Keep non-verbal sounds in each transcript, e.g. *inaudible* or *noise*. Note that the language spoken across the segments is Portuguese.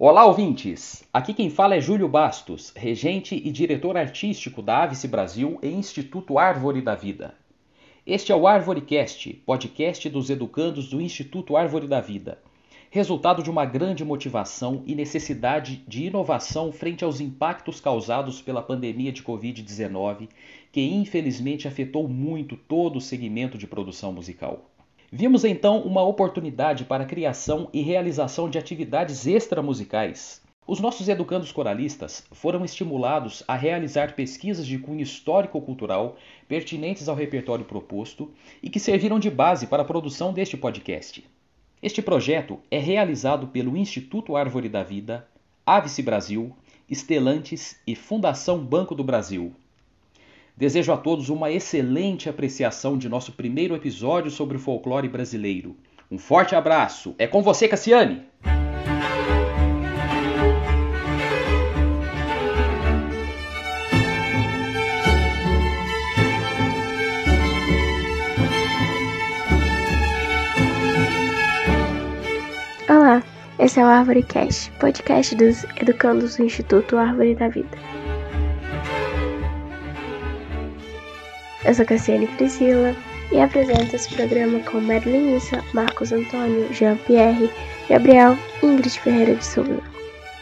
Olá, ouvintes! Aqui quem fala é Júlio Bastos, regente e diretor artístico da Avice Brasil e Instituto Árvore da Vida. Este é o ArvoreCast, podcast dos educandos do Instituto Árvore da Vida, resultado de uma grande motivação e necessidade de inovação frente aos impactos causados pela pandemia de Covid-19, que infelizmente afetou muito todo o segmento de produção musical. Vimos então uma oportunidade para a criação e realização de atividades extramusicais. Os nossos educandos coralistas foram estimulados a realizar pesquisas de cunho histórico-cultural pertinentes ao repertório proposto e que serviram de base para a produção deste podcast. Este projeto é realizado pelo Instituto Árvore da Vida, Avice Brasil, Estelantes e Fundação Banco do Brasil. Desejo a todos uma excelente apreciação de nosso primeiro episódio sobre o folclore brasileiro. Um forte abraço. É com você, Cassiane! Olá, esse é o Árvore Cast, podcast dos educandos do Instituto Árvore da Vida. Eu sou Cassiane Priscila e apresento esse programa com Marilyn Issa, Marcos Antônio, Jean-Pierre, Gabriel e Ingrid Ferreira de Souza.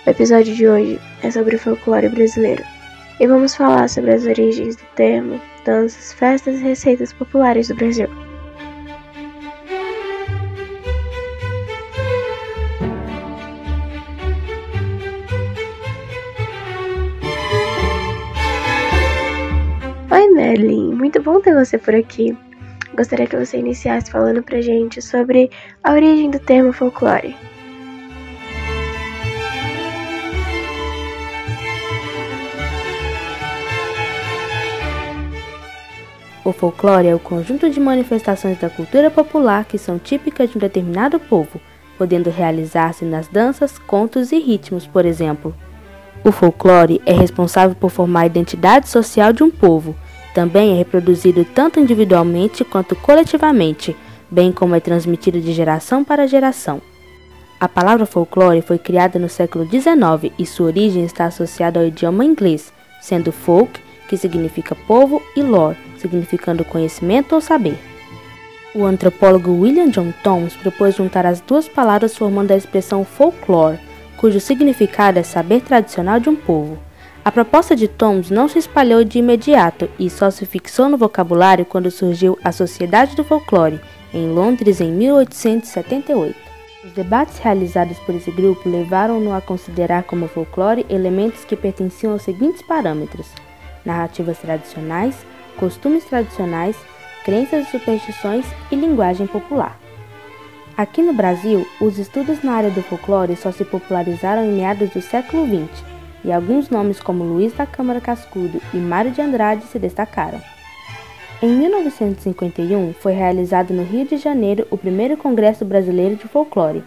O episódio de hoje é sobre o folclore brasileiro e vamos falar sobre as origens do termo, danças, festas e receitas populares do Brasil. Oi, Merlin, muito bom ter você por aqui. Gostaria que você iniciasse falando pra gente sobre a origem do termo folclore. O folclore é o conjunto de manifestações da cultura popular que são típicas de um determinado povo, podendo realizar-se nas danças, contos e ritmos, por exemplo. O folclore é responsável por formar a identidade social de um povo. Também é reproduzido tanto individualmente quanto coletivamente, bem como é transmitido de geração para geração. A palavra folclore foi criada no século XIX e sua origem está associada ao idioma inglês, sendo folk, que significa povo, e lore, significando conhecimento ou saber. O antropólogo William John Thoms propôs juntar as duas palavras formando a expressão folklore, cujo significado é saber tradicional de um povo. A proposta de Thoms não se espalhou de imediato e só se fixou no vocabulário quando surgiu a Sociedade do Folclore, em Londres em 1878. Os debates realizados por esse grupo levaram-no a considerar como folclore elementos que pertenciam aos seguintes parâmetros: narrativas tradicionais, costumes tradicionais, crenças e superstições e linguagem popular. Aqui no Brasil, os estudos na área do folclore só se popularizaram em meados do século XX, e alguns nomes como Luiz da Câmara Cascudo e Mário de Andrade se destacaram. Em 1951, foi realizado no Rio de Janeiro o primeiro Congresso Brasileiro de Folclore.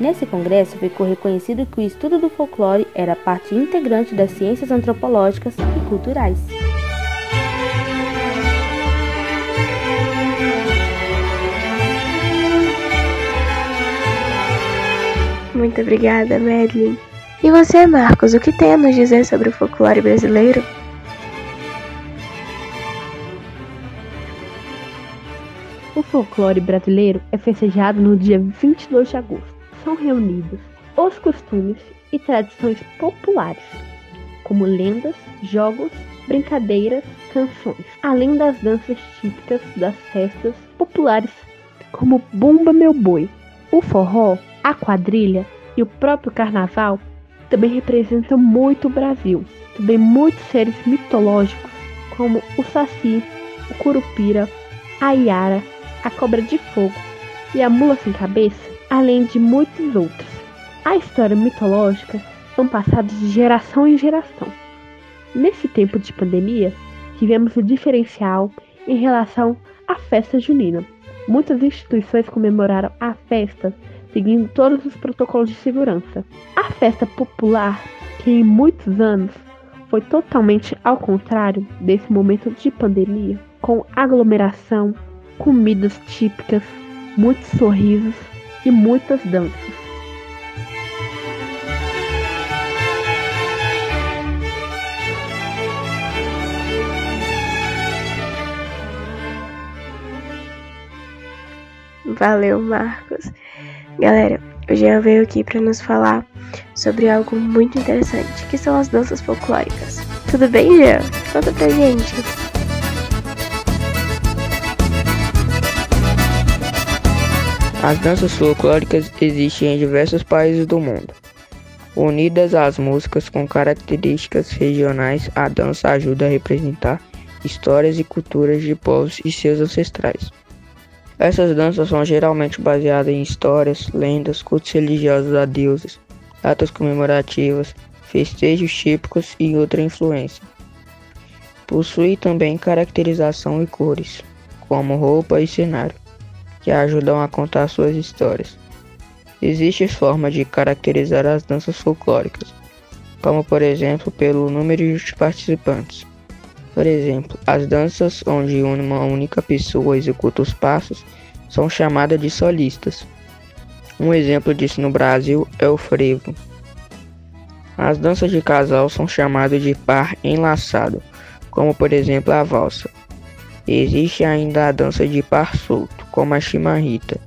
Nesse congresso ficou reconhecido que o estudo do folclore era parte integrante das ciências antropológicas e culturais. Muito obrigada, Madeline. E você, Marcos, o que tem a nos dizer sobre o folclore brasileiro? O folclore brasileiro é festejado no dia 22 de agosto. São reunidos os costumes e tradições populares, como lendas, jogos, brincadeiras, canções, além das danças típicas das festas populares, como Bumba Meu Boi. O forró, a quadrilha e o próprio carnaval também representam muito o Brasil. Também muitos seres mitológicos, como o Saci, o Curupira, a Iara, a Cobra de Fogo e a Mula Sem Cabeça, além de muitos outros. A história mitológica são passadas de geração em geração. Nesse tempo de pandemia, tivemos o diferencial em relação à festa junina. Muitas instituições comemoraram a festa seguindo todos os protocolos de segurança. A festa popular, que em muitos anos foi totalmente ao contrário desse momento de pandemia, com aglomeração, comidas típicas, muitos sorrisos e muitas danças. Valeu, Marcos. Galera, o Jean veio aqui para nos falar sobre algo muito interessante, que são as danças folclóricas. Tudo bem, Jean? Conta pra gente. As danças folclóricas existem em diversos países do mundo. Unidas às músicas com características regionais, a dança ajuda a representar histórias e culturas de povos e seus ancestrais. Essas danças são geralmente baseadas em histórias, lendas, cultos religiosos a deuses, datas comemorativas, festejos típicos e outra influência. Possui também caracterização e cores, como roupa e cenário, que ajudam a contar suas histórias. Existem formas de caracterizar as danças folclóricas, como por exemplo pelo número de participantes. Por exemplo, as danças onde uma única pessoa executa os passos são chamadas de solistas. Um exemplo disso no Brasil é o frevo. As danças de casal são chamadas de par enlaçado, como por exemplo a valsa. Existe ainda a dança de par solto, como a chimarrita.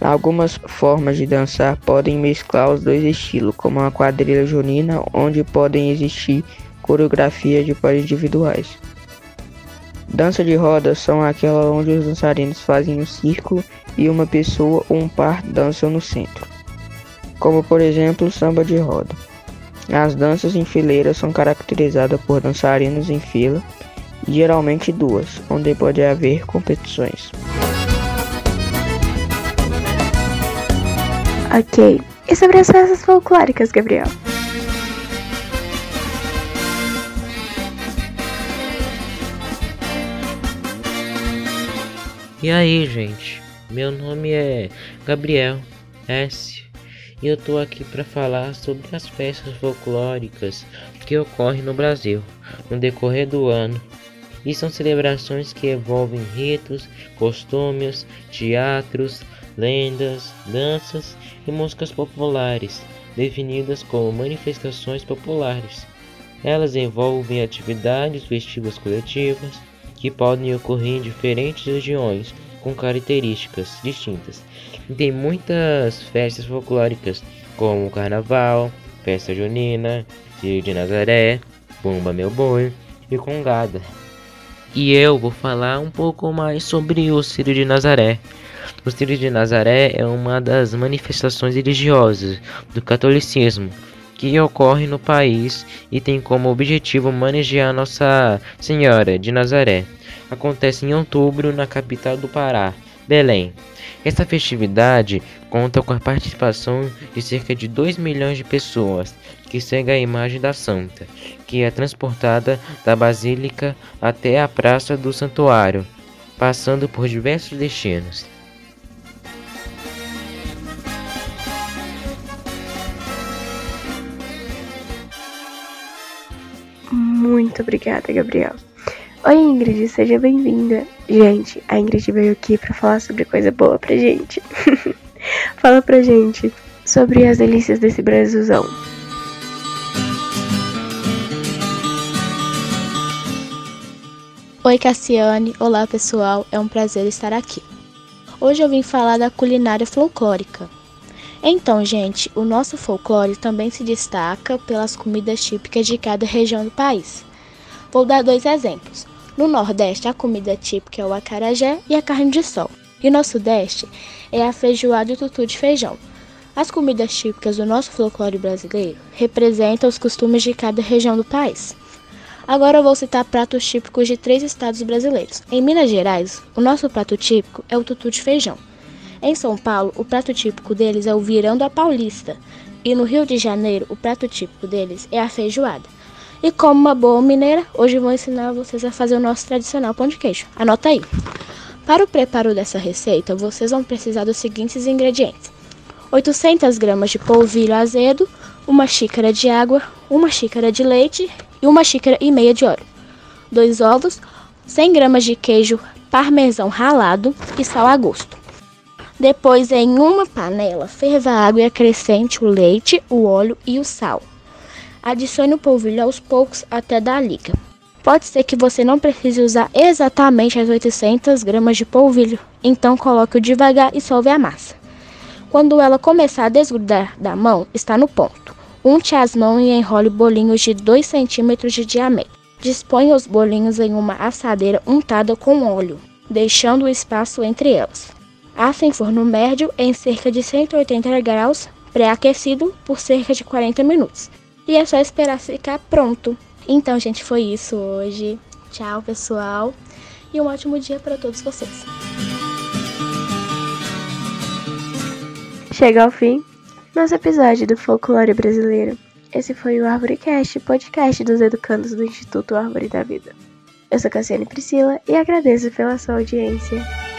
Algumas formas de dançar podem mesclar os dois estilos, como a quadrilha junina, onde podem existir coreografias de pares individuais. Dança de roda são aquelas onde os dançarinos fazem um círculo e uma pessoa ou um par dançam no centro, como por exemplo samba de roda. As danças em fileira são caracterizadas por dançarinos em fila, geralmente duas, onde pode haver competições. Ok. E sobre as festas folclóricas, Gabriel? E aí, gente? Meu nome é Gabriel S. E eu tô aqui para falar sobre as festas folclóricas que ocorrem no Brasil no decorrer do ano. E são celebrações que envolvem ritos, costumes, teatros, lendas, danças e músicas populares, definidas como manifestações populares. Elas envolvem atividades festivas coletivas que podem ocorrer em diferentes regiões com características distintas. E tem muitas festas folclóricas, como o Carnaval, Festa Junina, Filho de Nazaré, Bumba Meu Boi e Congada. E eu vou falar um pouco mais sobre o Círio de Nazaré. O Círio de Nazaré é uma das manifestações religiosas do catolicismo que ocorre no país e tem como objetivo manejar Nossa Senhora de Nazaré. Acontece em outubro na capital do Pará, Belém. Esta festividade conta com a participação de cerca de 2 milhões de pessoas que seguem a imagem da Santa, que é transportada da Basílica até a Praça do Santuário, passando por diversos destinos. Muito obrigada, Gabriel. Oi, Ingrid, seja bem-vinda. Gente, a Ingrid veio aqui para falar sobre coisa boa pra gente. *laughs* Fala pra gente sobre as delícias desse Brasilzão. Oi, Cassiane. Olá, pessoal. É um prazer estar aqui. Hoje eu vim falar da culinária folclórica. Então, gente, o nosso folclore também se destaca pelas comidas típicas de cada região do país. Vou dar dois exemplos. No Nordeste, a comida típica é o acarajé e a carne de sol. E no Sudeste é a feijoada e o tutu de feijão. As comidas típicas do nosso folclore brasileiro representam os costumes de cada região do país. Agora eu vou citar pratos típicos de três estados brasileiros. Em Minas Gerais, o nosso prato típico é o tutu de feijão. Em São Paulo, o prato típico deles é o virão da paulista. E no Rio de Janeiro, o prato típico deles é a feijoada. E como uma boa mineira, hoje vou ensinar vocês a fazer o nosso tradicional pão de queijo. Anota aí. Para o preparo dessa receita, vocês vão precisar dos seguintes ingredientes: 800 gramas de polvilho azedo, uma xícara de água, uma xícara de leite e uma xícara e meia de óleo, dois ovos, 100 gramas de queijo parmesão ralado e sal a gosto. Depois, em uma panela, ferva a água e acrescente o leite, o óleo e o sal. Adicione o polvilho aos poucos até dar liga. Pode ser que você não precise usar exatamente as 800 gramas de polvilho, então coloque-o devagar e solve a massa. Quando ela começar a desgrudar da mão, está no ponto. Unte as mãos e enrole bolinhos de 2 centímetros de diâmetro. Disponha os bolinhos em uma assadeira untada com óleo, deixando espaço entre elas. Assa em forno médio em cerca de 180 graus, pré-aquecido por cerca de 40 minutos. E é só esperar ficar pronto. Então, gente, foi isso hoje. Tchau, pessoal. E um ótimo dia para todos vocês. Chega ao fim nosso episódio do Folclore Brasileiro. Esse foi o Arvorecast, podcast dos educandos do Instituto Árvore da Vida. Eu sou Cassiane Priscila e agradeço pela sua audiência.